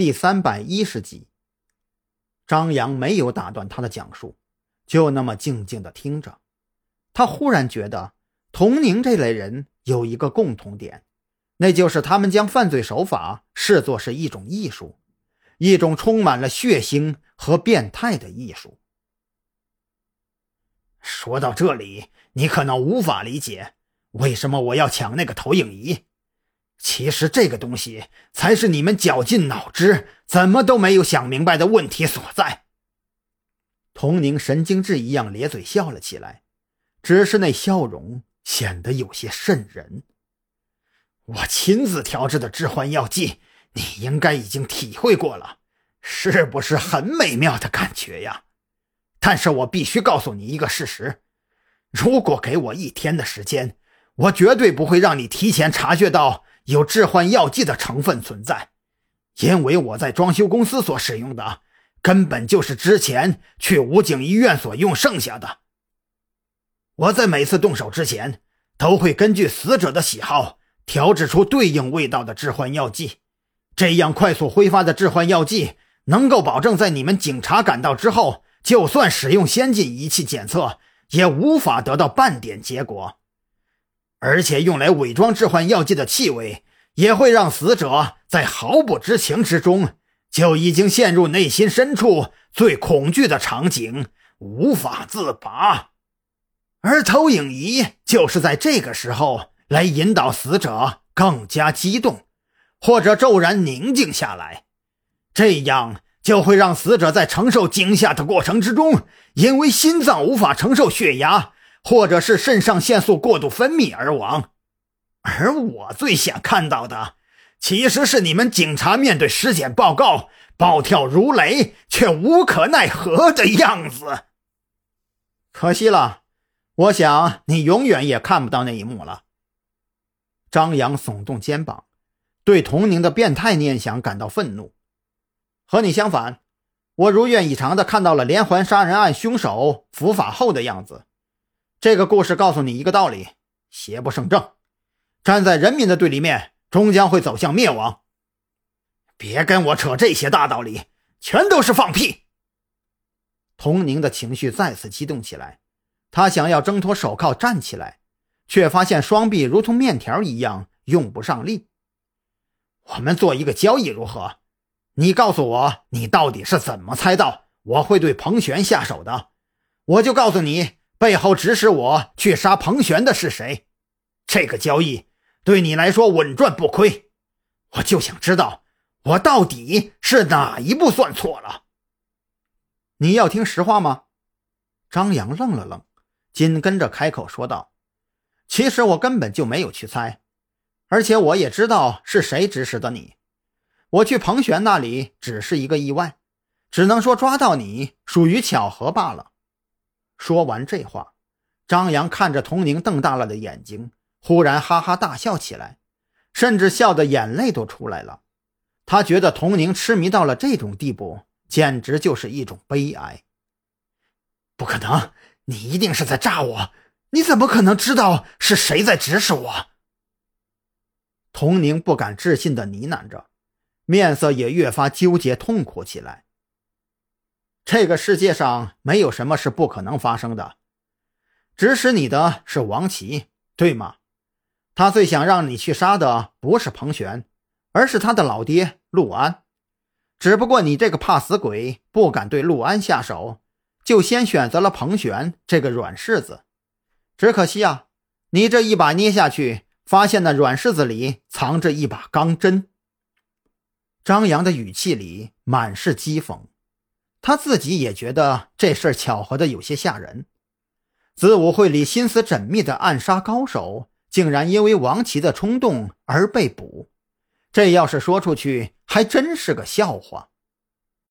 第三百一十集。张扬没有打断他的讲述，就那么静静的听着。他忽然觉得，童宁这类人有一个共同点，那就是他们将犯罪手法视作是一种艺术，一种充满了血腥和变态的艺术。说到这里，你可能无法理解为什么我要抢那个投影仪。其实这个东西才是你们绞尽脑汁怎么都没有想明白的问题所在。童宁神经质一样咧嘴笑了起来，只是那笑容显得有些瘆人。我亲自调制的致幻药剂，你应该已经体会过了，是不是很美妙的感觉呀？但是我必须告诉你一个事实：如果给我一天的时间，我绝对不会让你提前察觉到。有致幻药剂的成分存在，因为我在装修公司所使用的根本就是之前去武警医院所用剩下的。我在每次动手之前，都会根据死者的喜好调制出对应味道的致幻药剂，这样快速挥发的致幻药剂能够保证在你们警察赶到之后，就算使用先进仪器检测，也无法得到半点结果。而且用来伪装致幻药剂的气味，也会让死者在毫不知情之中就已经陷入内心深处最恐惧的场景，无法自拔。而投影仪就是在这个时候来引导死者更加激动，或者骤然宁静下来，这样就会让死者在承受惊吓的过程之中，因为心脏无法承受血压。或者是肾上腺素过度分泌而亡，而我最想看到的，其实是你们警察面对尸检报告暴跳如雷却无可奈何的样子。可惜了，我想你永远也看不到那一幕了。张扬耸动肩膀，对童宁的变态念想感到愤怒。和你相反，我如愿以偿的看到了连环杀人案凶手伏法后的样子。这个故事告诉你一个道理：邪不胜正，站在人民的对立面，终将会走向灭亡。别跟我扯这些大道理，全都是放屁！童宁的情绪再次激动起来，他想要挣脱手铐站起来，却发现双臂如同面条一样用不上力。我们做一个交易如何？你告诉我，你到底是怎么猜到我会对彭璇下手的？我就告诉你。背后指使我去杀彭璇的是谁？这个交易对你来说稳赚不亏。我就想知道，我到底是哪一步算错了？你要听实话吗？张扬愣了愣，紧跟着开口说道：“其实我根本就没有去猜，而且我也知道是谁指使的你。我去彭璇那里只是一个意外，只能说抓到你属于巧合罢了。”说完这话，张扬看着童宁瞪大了的眼睛，忽然哈哈大笑起来，甚至笑得眼泪都出来了。他觉得童宁痴迷到了这种地步，简直就是一种悲哀。不可能，你一定是在诈我！你怎么可能知道是谁在指使我？童宁不敢置信地呢喃着，面色也越发纠结痛苦起来。这个世界上没有什么是不可能发生的。指使你的是王琦，对吗？他最想让你去杀的不是彭璇，而是他的老爹陆安。只不过你这个怕死鬼不敢对陆安下手，就先选择了彭璇这个软柿子。只可惜啊，你这一把捏下去，发现那软柿子里藏着一把钢针。张扬的语气里满是讥讽。他自己也觉得这事儿巧合的有些吓人。子午会里心思缜密的暗杀高手，竟然因为王琦的冲动而被捕，这要是说出去，还真是个笑话。